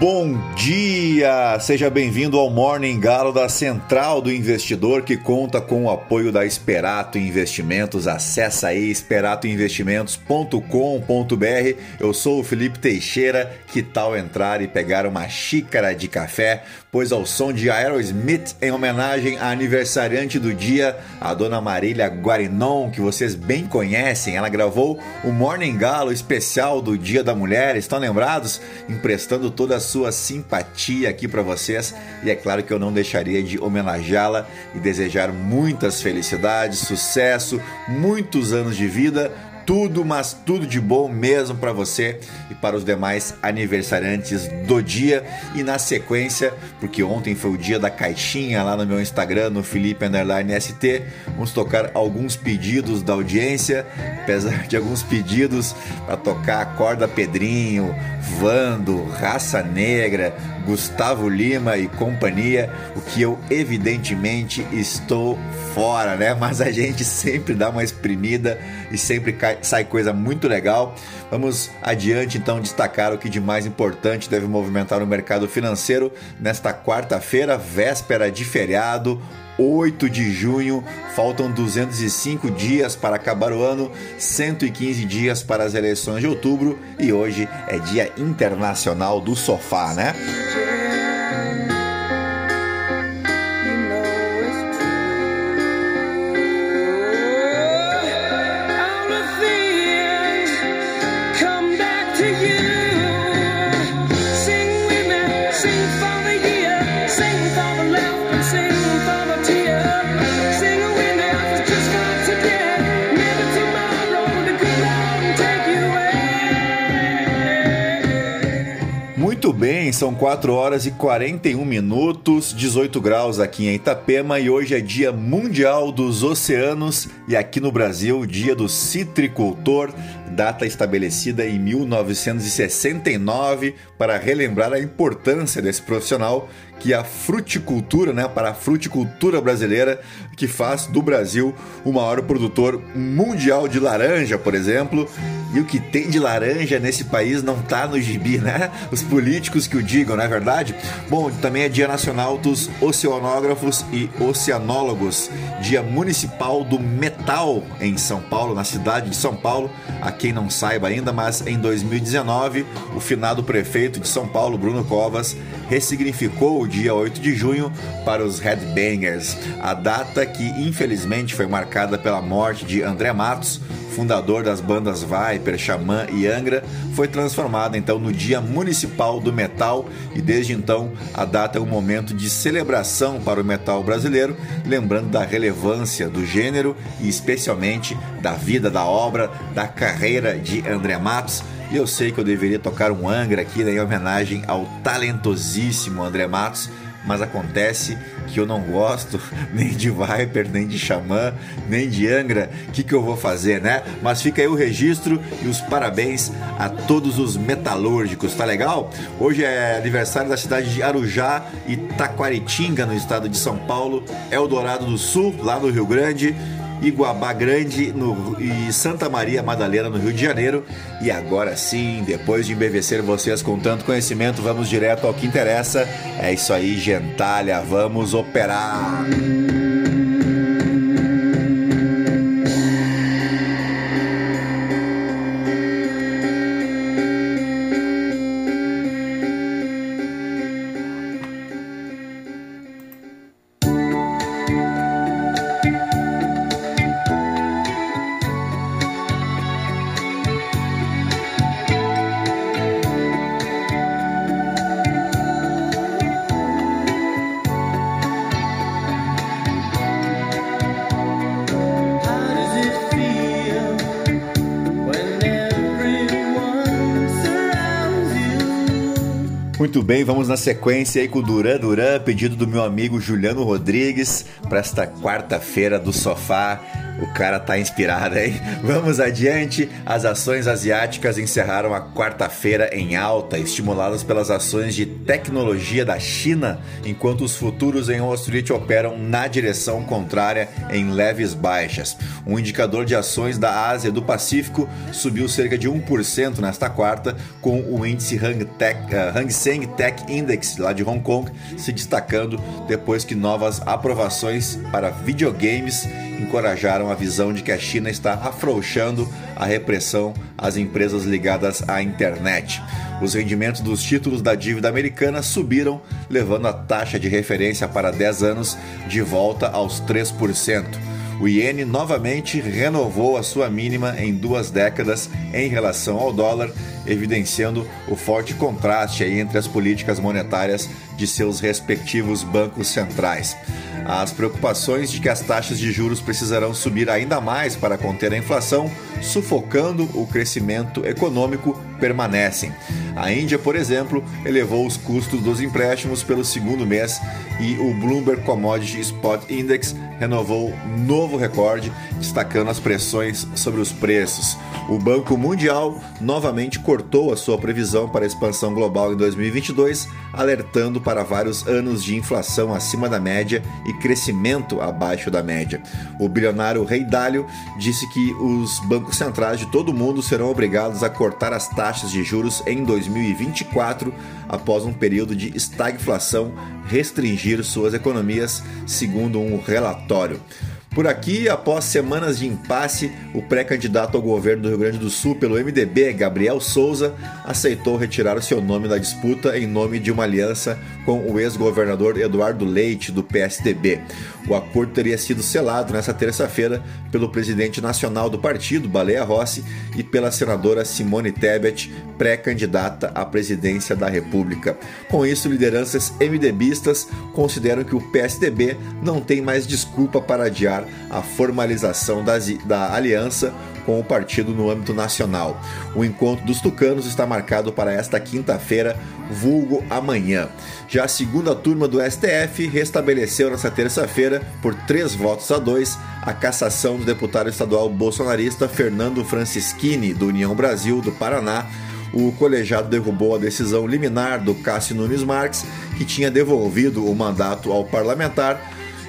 Bom dia! Seja bem-vindo ao Morning Galo da Central do Investidor, que conta com o apoio da Esperato Investimentos. Acesse aí esperatoinvestimentos.com.br. Eu sou o Felipe Teixeira. Que tal entrar e pegar uma xícara de café? Pois ao som de Aerosmith, em homenagem à aniversariante do dia, a dona Marília Guarinon, que vocês bem conhecem, ela gravou o Morning Galo especial do Dia da Mulher. Estão lembrados? emprestando toda a sua simpatia aqui para vocês. E é claro que eu não deixaria de homenageá-la e desejar muitas felicidades, sucesso, muitos anos de vida tudo, mas tudo de bom mesmo para você e para os demais aniversariantes do dia. E na sequência, porque ontem foi o dia da caixinha lá no meu Instagram, no Felipe Underline ST, vamos tocar alguns pedidos da audiência, apesar de alguns pedidos para tocar Corda Pedrinho, Vando, Raça Negra, Gustavo Lima e companhia, o que eu evidentemente estou fora, né? Mas a gente sempre dá uma exprimida e sempre cai, sai coisa muito legal. Vamos adiante então destacar o que de mais importante deve movimentar o mercado financeiro nesta quarta-feira, véspera de feriado. 8 de junho, faltam 205 dias para acabar o ano, 115 dias para as eleições de outubro e hoje é Dia Internacional do Sofá, né? Bem, são 4 horas e 41 minutos, 18 graus aqui em Itapema e hoje é Dia Mundial dos Oceanos e aqui no Brasil, Dia do Citricultor, data estabelecida em 1969 para relembrar a importância desse profissional que a fruticultura, né, para a fruticultura brasileira, que faz do Brasil o maior produtor mundial de laranja, por exemplo. E o que tem de laranja nesse país não tá no gibi, né? Os políticos que o digam, não é verdade? Bom, também é Dia Nacional dos Oceanógrafos e Oceanólogos, Dia Municipal do Metal em São Paulo, na cidade de São Paulo. A quem não saiba ainda, mas em 2019, o finado prefeito de São Paulo, Bruno Covas, ressignificou o dia 8 de junho para os Headbangers, a data que infelizmente foi marcada pela morte de André Matos, fundador das bandas Viper, Xamã e Angra, foi transformada então no Dia Municipal do Metal. E desde então a data é um momento de celebração para o metal brasileiro, lembrando da relevância do gênero e especialmente da vida, da obra, da carreira de André Matos e eu sei que eu deveria tocar um Angra aqui né, em homenagem ao talentosíssimo André Matos, mas acontece que eu não gosto nem de Viper, nem de Xamã, nem de Angra. O que, que eu vou fazer, né? Mas fica aí o registro e os parabéns a todos os metalúrgicos, tá legal? Hoje é aniversário da cidade de Arujá e Taquaritinga, no estado de São Paulo, Eldorado do Sul, lá no Rio Grande. Iguabá Grande no, e Santa Maria Madalena, no Rio de Janeiro. E agora sim, depois de embevecer vocês com tanto conhecimento, vamos direto ao que interessa. É isso aí, gentalha, vamos operar! Muito bem, vamos na sequência aí com o Duran Duran, pedido do meu amigo Juliano Rodrigues para esta quarta-feira do sofá. O cara tá inspirado, hein? Vamos adiante. As ações asiáticas encerraram a quarta-feira em alta, estimuladas pelas ações de tecnologia da China, enquanto os futuros em Wall Street operam na direção contrária em leves baixas. O indicador de ações da Ásia e do Pacífico subiu cerca de 1% nesta quarta, com o índice Hang, Tech, uh, Hang Seng Tech Index lá de Hong Kong se destacando depois que novas aprovações para videogames encorajaram a visão de que a China está afrouxando a repressão às empresas ligadas à internet. Os rendimentos dos títulos da dívida americana subiram, levando a taxa de referência para 10 anos de volta aos 3%. O iene novamente renovou a sua mínima em duas décadas em relação ao dólar, evidenciando o forte contraste entre as políticas monetárias de seus respectivos bancos centrais. As preocupações de que as taxas de juros precisarão subir ainda mais para conter a inflação, sufocando o crescimento econômico, permanecem. A Índia, por exemplo, elevou os custos dos empréstimos pelo segundo mês e o Bloomberg Commodity Spot Index renovou novo recorde, destacando as pressões sobre os preços. O Banco Mundial novamente cortou a sua previsão para a expansão global em 2022, alertando para vários anos de inflação acima da média e crescimento abaixo da média. O bilionário Rei Dalio disse que os bancos centrais de todo o mundo serão obrigados a cortar as taxas de juros em 2024, após um período de estagflação restringir suas economias, segundo um relatório. Por aqui, após semanas de impasse, o pré-candidato ao governo do Rio Grande do Sul pelo MDB, Gabriel Souza, aceitou retirar o seu nome da disputa em nome de uma aliança com o ex-governador Eduardo Leite, do PSDB. O acordo teria sido selado nesta terça-feira pelo presidente nacional do partido, Baleia Rossi, e pela senadora Simone Tebet, pré-candidata à presidência da República. Com isso, lideranças MDBistas consideram que o PSDB não tem mais desculpa para adiar a formalização das, da aliança com o partido no âmbito nacional. O encontro dos tucanos está marcado para esta quinta-feira, vulgo amanhã. Já a segunda turma do STF restabeleceu nesta terça-feira, por três votos a dois, a cassação do deputado estadual bolsonarista Fernando Francischini, do União Brasil do Paraná, o colegiado derrubou a decisão liminar do Cássio Nunes Marques, que tinha devolvido o mandato ao parlamentar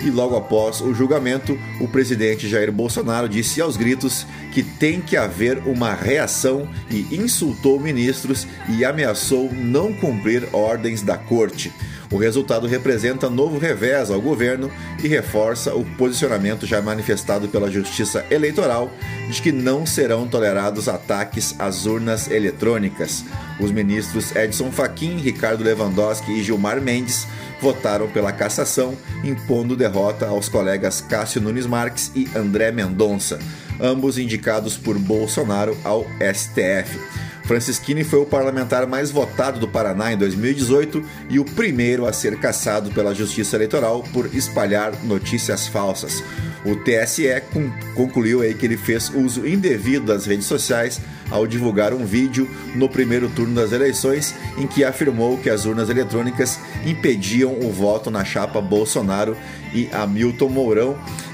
e logo após o julgamento, o presidente Jair Bolsonaro disse aos gritos que tem que haver uma reação e insultou ministros e ameaçou não cumprir ordens da corte. O resultado representa novo revés ao governo e reforça o posicionamento já manifestado pela Justiça Eleitoral de que não serão tolerados ataques às urnas eletrônicas. Os ministros Edson Fachin, Ricardo Lewandowski e Gilmar Mendes votaram pela cassação, impondo derrota aos colegas Cássio Nunes Marques e André Mendonça, ambos indicados por Bolsonaro ao STF. Francisquini foi o parlamentar mais votado do Paraná em 2018 e o primeiro a ser cassado pela Justiça Eleitoral por espalhar notícias falsas. O TSE concluiu aí que ele fez uso indevido das redes sociais ao divulgar um vídeo no primeiro turno das eleições em que afirmou que as urnas eletrônicas impediam o voto na chapa Bolsonaro e Hamilton Mourão.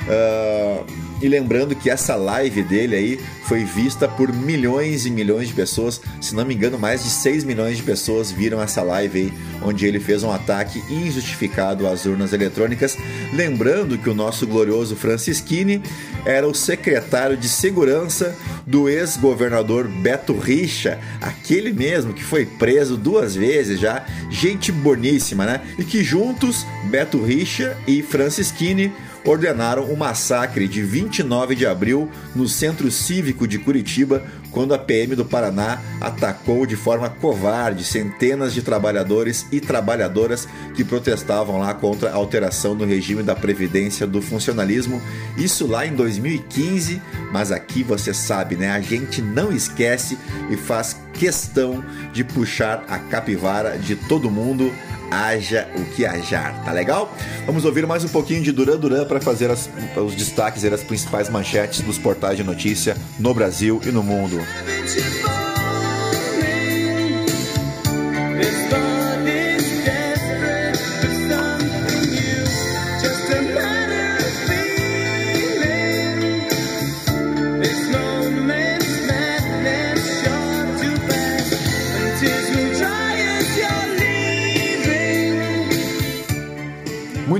Uh e lembrando que essa live dele aí foi vista por milhões e milhões de pessoas, se não me engano, mais de 6 milhões de pessoas viram essa live aí, onde ele fez um ataque injustificado às urnas eletrônicas. Lembrando que o nosso glorioso Francisquini era o secretário de segurança do ex-governador Beto Richa, aquele mesmo que foi preso duas vezes já, gente boníssima, né? E que juntos, Beto Richa e Francisquini ordenaram o massacre de 29 de abril no Centro Cívico de Curitiba, quando a PM do Paraná atacou de forma covarde centenas de trabalhadores e trabalhadoras que protestavam lá contra a alteração do regime da previdência do funcionalismo. Isso lá em 2015, mas aqui você sabe, né? A gente não esquece e faz questão de puxar a capivara de todo mundo haja o que hajar, tá legal? Vamos ouvir mais um pouquinho de Duran Duran para fazer as, os destaques e as principais manchetes dos portais de notícia no Brasil e no mundo.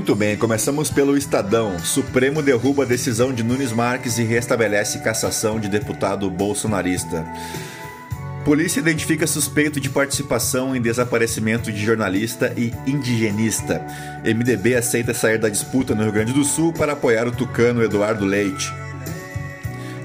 Muito bem, começamos pelo Estadão. Supremo derruba a decisão de Nunes Marques e restabelece cassação de deputado bolsonarista. Polícia identifica suspeito de participação em desaparecimento de jornalista e indigenista. MDB aceita sair da disputa no Rio Grande do Sul para apoiar o tucano Eduardo Leite.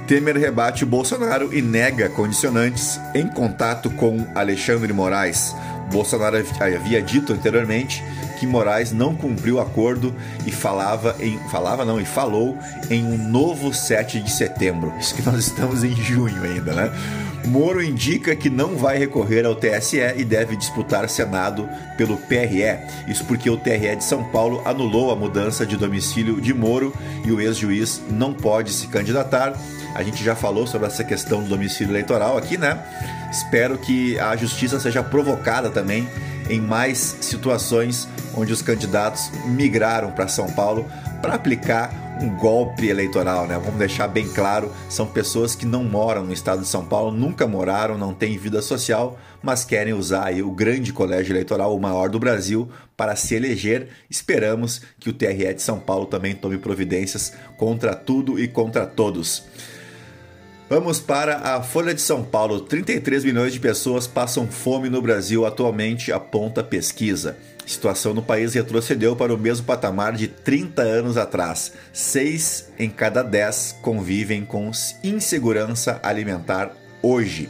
Temer rebate Bolsonaro e nega condicionantes em contato com Alexandre Moraes. Bolsonaro havia dito anteriormente que Moraes não cumpriu o acordo e falava em falava não e falou em um novo 7 de setembro. Isso que nós estamos em junho ainda, né? Moro indica que não vai recorrer ao TSE e deve disputar Senado pelo PRE. Isso porque o TRE de São Paulo anulou a mudança de domicílio de Moro e o ex-juiz não pode se candidatar. A gente já falou sobre essa questão do domicílio eleitoral aqui, né? Espero que a justiça seja provocada também em mais situações onde os candidatos migraram para São Paulo para aplicar um golpe eleitoral, né? Vamos deixar bem claro, são pessoas que não moram no estado de São Paulo, nunca moraram, não têm vida social, mas querem usar aí o grande colégio eleitoral, o maior do Brasil, para se eleger. Esperamos que o TRE de São Paulo também tome providências contra tudo e contra todos. Vamos para a Folha de São Paulo. 33 milhões de pessoas passam fome no Brasil atualmente, aponta pesquisa. A situação no país retrocedeu para o mesmo patamar de 30 anos atrás. Seis em cada dez convivem com insegurança alimentar hoje.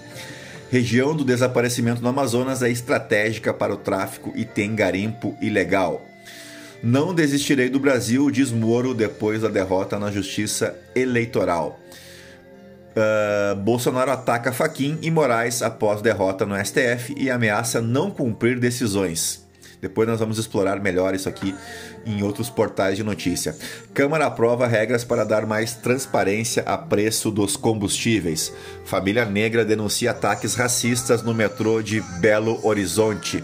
Região do desaparecimento no Amazonas é estratégica para o tráfico e tem garimpo ilegal. Não desistirei do Brasil, diz Moro depois da derrota na justiça eleitoral. Uh, Bolsonaro ataca Faquim e Moraes após derrota no STF e ameaça não cumprir decisões. Depois nós vamos explorar melhor isso aqui em outros portais de notícia. Câmara aprova regras para dar mais transparência a preço dos combustíveis. Família Negra denuncia ataques racistas no metrô de Belo Horizonte.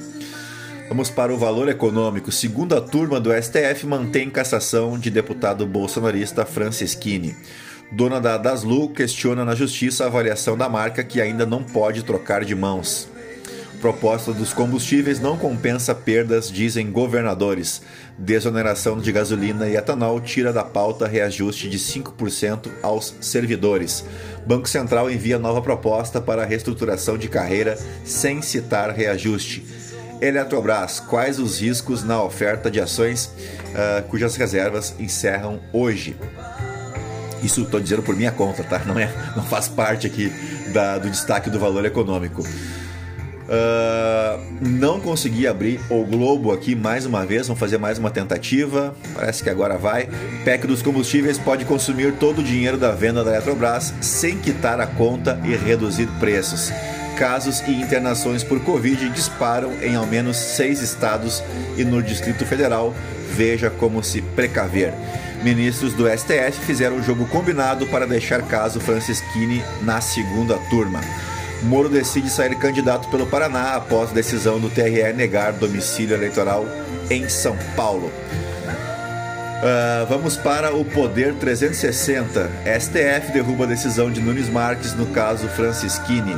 Vamos para o valor econômico. Segunda turma do STF mantém cassação de deputado bolsonarista Francisquini. Dona da Daslu questiona na justiça a avaliação da marca que ainda não pode trocar de mãos. Proposta dos combustíveis não compensa perdas, dizem governadores. Desoneração de gasolina e etanol tira da pauta reajuste de 5% aos servidores. Banco Central envia nova proposta para reestruturação de carreira sem citar reajuste. Eletrobras, quais os riscos na oferta de ações uh, cujas reservas encerram hoje? Isso estou dizendo por minha conta, tá? Não, é, não faz parte aqui da, do destaque do valor econômico. Uh, não consegui abrir o Globo aqui mais uma vez, vamos fazer mais uma tentativa. Parece que agora vai. PEC dos combustíveis pode consumir todo o dinheiro da venda da Eletrobras sem quitar a conta e reduzir preços. Casos e internações por Covid disparam em ao menos seis estados e no Distrito Federal. Veja como se precaver. Ministros do STF fizeram um jogo combinado para deixar caso Francisquini na segunda turma. Moro decide sair candidato pelo Paraná após decisão do TRE negar domicílio eleitoral em São Paulo. Uh, vamos para o Poder 360. STF derruba a decisão de Nunes Marques no caso Francisquini.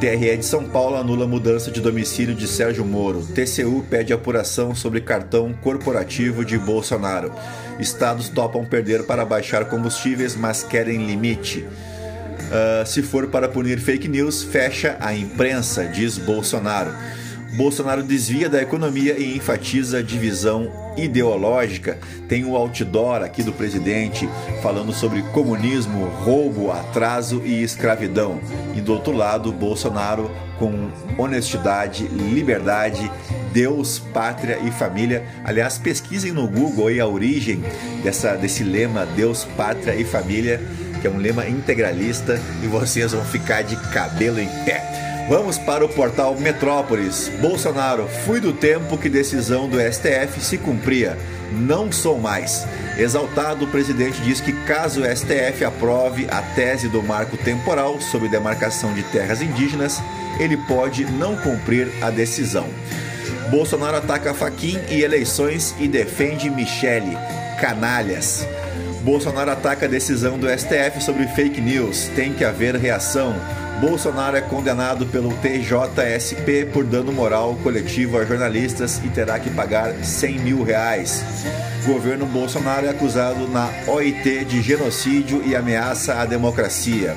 TRE de São Paulo anula mudança de domicílio de Sérgio Moro. TCU pede apuração sobre cartão corporativo de Bolsonaro. Estados topam perder para baixar combustíveis, mas querem limite. Uh, se for para punir fake news, fecha a imprensa, diz Bolsonaro. Bolsonaro desvia da economia e enfatiza a divisão ideológica. Tem o outdoor aqui do presidente falando sobre comunismo, roubo, atraso e escravidão. E do outro lado, Bolsonaro com honestidade, liberdade, Deus, pátria e família. Aliás, pesquisem no Google aí a origem dessa, desse lema Deus, pátria e família que é um lema integralista e vocês vão ficar de cabelo em pé. Vamos para o portal Metrópolis. Bolsonaro, fui do tempo que decisão do STF se cumpria. Não sou mais. Exaltado, o presidente diz que caso o STF aprove a tese do marco temporal sobre demarcação de terras indígenas, ele pode não cumprir a decisão. Bolsonaro ataca Faquim e eleições e defende Michele. Canalhas. Bolsonaro ataca a decisão do STF sobre fake news. Tem que haver reação. Bolsonaro é condenado pelo TJSP por dano moral coletivo a jornalistas e terá que pagar 100 mil reais. Governo Bolsonaro é acusado na OIT de genocídio e ameaça à democracia.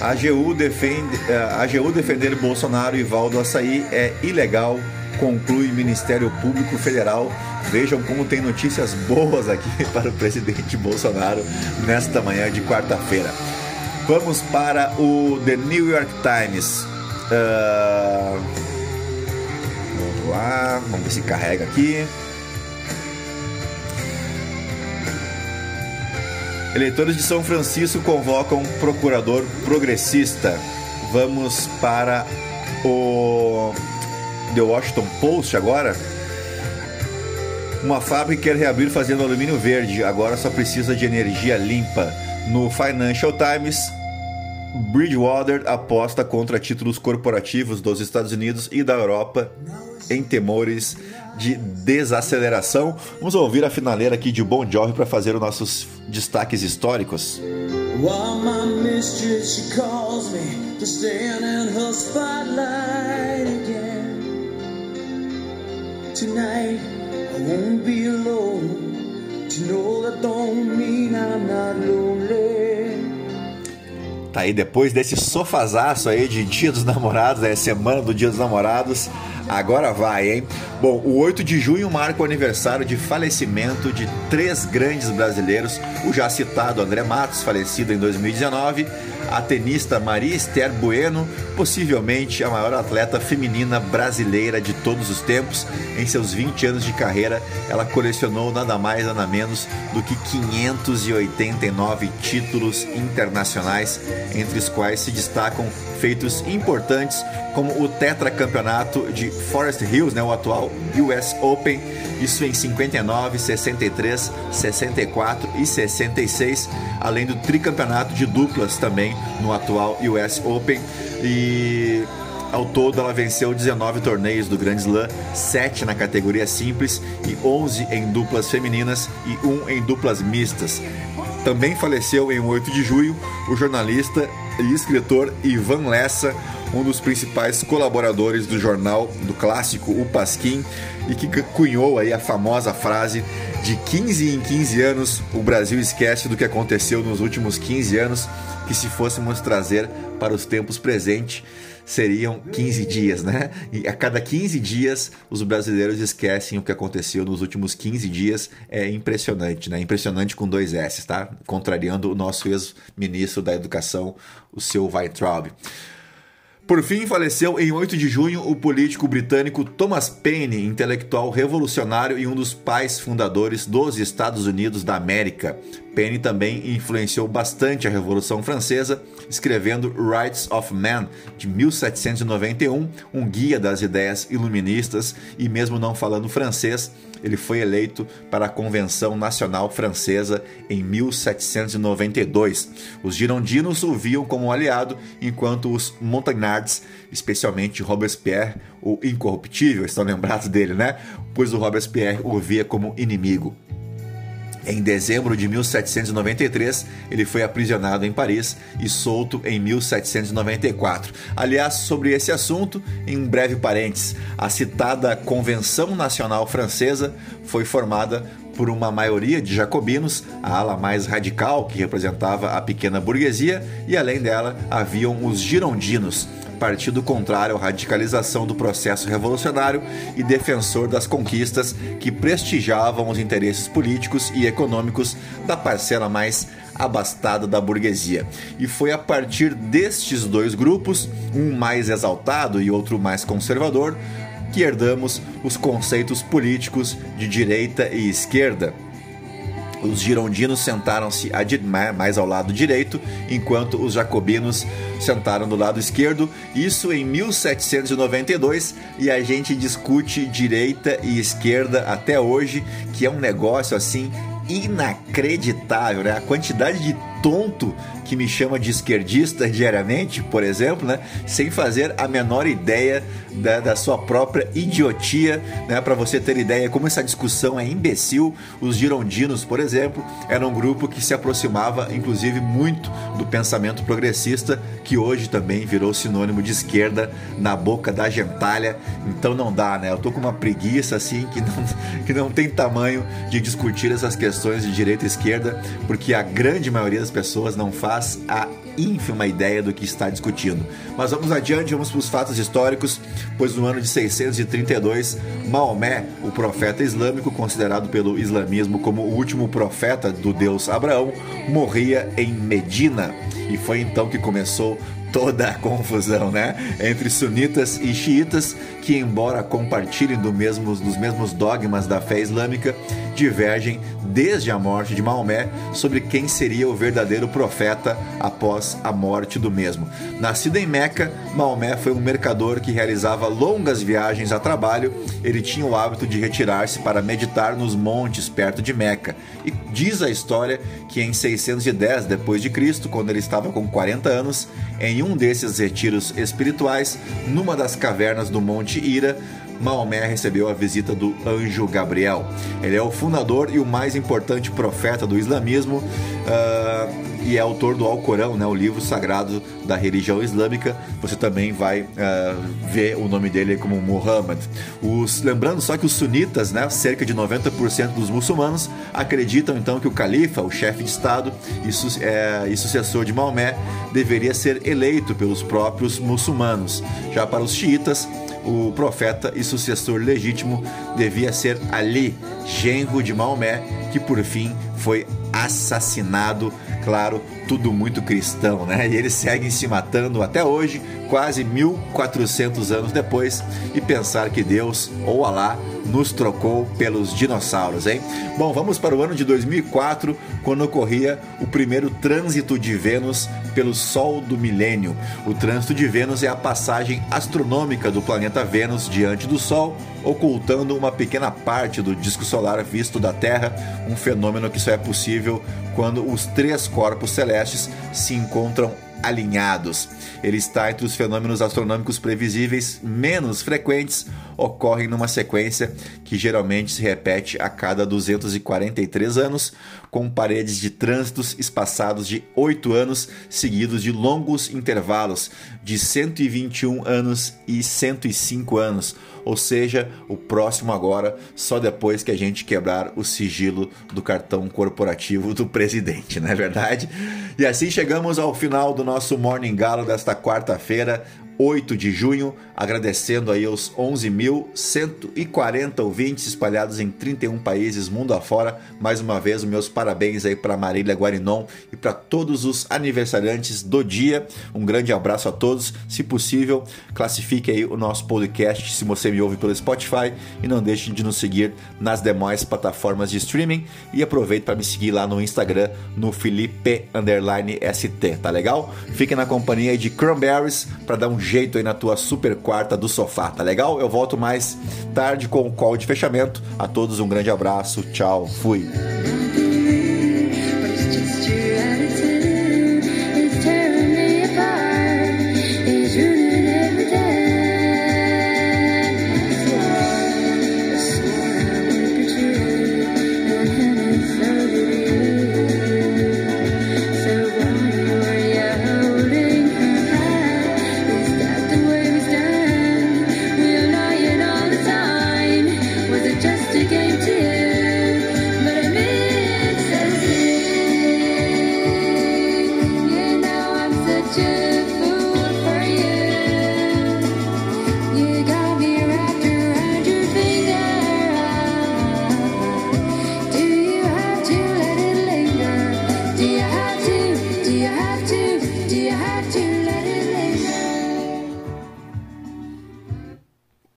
A AGU, defende, eh, a AGU defender Bolsonaro e Valdo Açaí é ilegal, conclui Ministério Público Federal. Vejam como tem notícias boas aqui para o presidente Bolsonaro nesta manhã de quarta-feira. Vamos para o The New York Times. Uh... Vamos lá, vamos ver se carrega aqui. Eleitores de São Francisco convocam procurador progressista. Vamos para o The Washington Post agora. Uma fábrica quer reabrir fazendo alumínio verde, agora só precisa de energia limpa. No Financial Times, Bridgewater aposta contra títulos corporativos dos Estados Unidos e da Europa em temores de desaceleração. Vamos ouvir a finaleira aqui de Bon Jovi para fazer os nossos destaques históricos. To know that don't mean I'm not lonely. Tá aí, depois desse sofazaço aí de Dia dos Namorados, é semana do Dia dos Namorados, agora vai, hein? Bom, o 8 de junho marca o aniversário de falecimento de três grandes brasileiros, o já citado André Matos, falecido em 2019, a tenista Maria Esther Bueno, possivelmente a maior atleta feminina brasileira de todos os tempos. Em seus 20 anos de carreira, ela colecionou nada mais nada menos do que 589 títulos internacionais, entre os quais se destacam feitos importantes como o tetracampeonato de Forest Hills, né, o atual US Open, isso em 59, 63, 64 e 66, além do tricampeonato de duplas também no atual US Open e ao todo, ela venceu 19 torneios do Grand Slam, 7 na categoria simples e 11 em duplas femininas e 1 em duplas mistas. Também faleceu em 8 de julho o jornalista e escritor Ivan Lessa, um dos principais colaboradores do jornal do clássico O Pasquim e que cunhou aí a famosa frase de 15 em 15 anos o Brasil esquece do que aconteceu nos últimos 15 anos, que se fôssemos trazer para os tempos presentes seriam 15 dias, né? E a cada 15 dias os brasileiros esquecem o que aconteceu nos últimos 15 dias. É impressionante, né? Impressionante com dois S, tá? Contrariando o nosso ex-ministro da Educação, o seu Weintraub. Por fim, faleceu em 8 de junho o político britânico Thomas Paine, intelectual revolucionário e um dos pais fundadores dos Estados Unidos da América. Paine também influenciou bastante a Revolução Francesa, escrevendo Rights of Man, de 1791, um guia das ideias iluministas, e mesmo não falando francês, ele foi eleito para a Convenção Nacional Francesa em 1792. Os girondinos o viam como aliado, enquanto os Montagnards, especialmente Robespierre, o incorruptível, estão lembrados dele, né? Pois o Robespierre o via como inimigo. Em dezembro de 1793, ele foi aprisionado em Paris e solto em 1794. Aliás, sobre esse assunto, em um breve parênteses, a citada Convenção Nacional Francesa foi formada por uma maioria de jacobinos, a ala mais radical que representava a pequena burguesia, e além dela haviam os girondinos, partido contrário à radicalização do processo revolucionário e defensor das conquistas que prestigiavam os interesses políticos e econômicos da parcela mais abastada da burguesia. E foi a partir destes dois grupos, um mais exaltado e outro mais conservador, que herdamos os conceitos políticos de direita e esquerda os girondinos sentaram-se mais ao lado direito, enquanto os jacobinos sentaram do lado esquerdo. Isso em 1792 e a gente discute direita e esquerda até hoje, que é um negócio assim inacreditável, né? A quantidade de tonto que me chama de esquerdista diariamente, por exemplo, né, sem fazer a menor ideia da, da sua própria idiotia, né, para você ter ideia como essa discussão é imbecil. Os girondinos, por exemplo, eram um grupo que se aproximava, inclusive, muito do pensamento progressista, que hoje também virou sinônimo de esquerda na boca da gentalha. Então não dá, né? Eu tô com uma preguiça assim que não, que não tem tamanho de discutir essas questões de direita e esquerda, porque a grande maioria das pessoas não faz a ínfima ideia do que está discutindo. Mas vamos adiante, vamos para os fatos históricos, pois no ano de 632, Maomé, o profeta islâmico, considerado pelo islamismo como o último profeta do deus Abraão, morria em Medina. E foi então que começou toda a confusão, né? Entre sunitas e xiitas, que, embora compartilhem do mesmo, dos mesmos dogmas da fé islâmica, divergem desde a morte de Maomé sobre quem seria o verdadeiro profeta após a morte do mesmo. Nascido em Meca, Maomé foi um mercador que realizava longas viagens a trabalho. Ele tinha o hábito de retirar-se para meditar nos montes perto de Meca. E diz a história que em 610 depois de Cristo, quando ele estava com 40 anos, em um desses retiros espirituais, numa das cavernas do Monte Ira, Maomé recebeu a visita do anjo Gabriel. Ele é o fundador e o mais importante profeta do islamismo uh, e é autor do Alcorão, né, o livro sagrado da religião islâmica. Você também vai uh, ver o nome dele como Muhammad. Os, lembrando só que os sunitas, né, cerca de 90% dos muçulmanos, acreditam então que o califa, o chefe de Estado e, su é, e sucessor de Maomé, deveria ser eleito pelos próprios muçulmanos. Já para os xiitas, o profeta e sucessor legítimo devia ser Ali, genro de Maomé, que por fim foi assassinado. Claro, tudo muito cristão, né? E eles seguem se matando até hoje, quase 1400 anos depois, e pensar que Deus ou Alá nos trocou pelos dinossauros, hein? Bom, vamos para o ano de 2004, quando ocorria o primeiro trânsito de Vênus pelo Sol do milênio. O trânsito de Vênus é a passagem astronômica do planeta Vênus diante do Sol, ocultando uma pequena parte do disco solar visto da Terra, um fenômeno que só é possível quando os três corpos celestes se encontram alinhados. Ele está entre os fenômenos astronômicos previsíveis menos frequentes, ocorrem numa sequência que geralmente se repete a cada 243 anos, com paredes de trânsitos espaçados de 8 anos, seguidos de longos intervalos de 121 anos e 105 anos ou seja, o próximo agora só depois que a gente quebrar o sigilo do cartão corporativo do presidente, não é verdade? E assim chegamos ao final do nosso Morning Galo desta quarta-feira. 8 de junho, agradecendo aí aos 11.140 ouvintes espalhados em 31 países mundo afora. Mais uma vez, meus parabéns aí para Marília Guarinon e para todos os aniversariantes do dia. Um grande abraço a todos. Se possível, classifique aí o nosso podcast se você me ouve pelo Spotify e não deixe de nos seguir nas demais plataformas de streaming e aproveite para me seguir lá no Instagram no Felipe ST, tá legal? Fique na companhia de Cranberries para dar um jeito aí na tua super quarta do sofá, tá legal? Eu volto mais tarde com o call de fechamento. A todos um grande abraço, tchau, fui.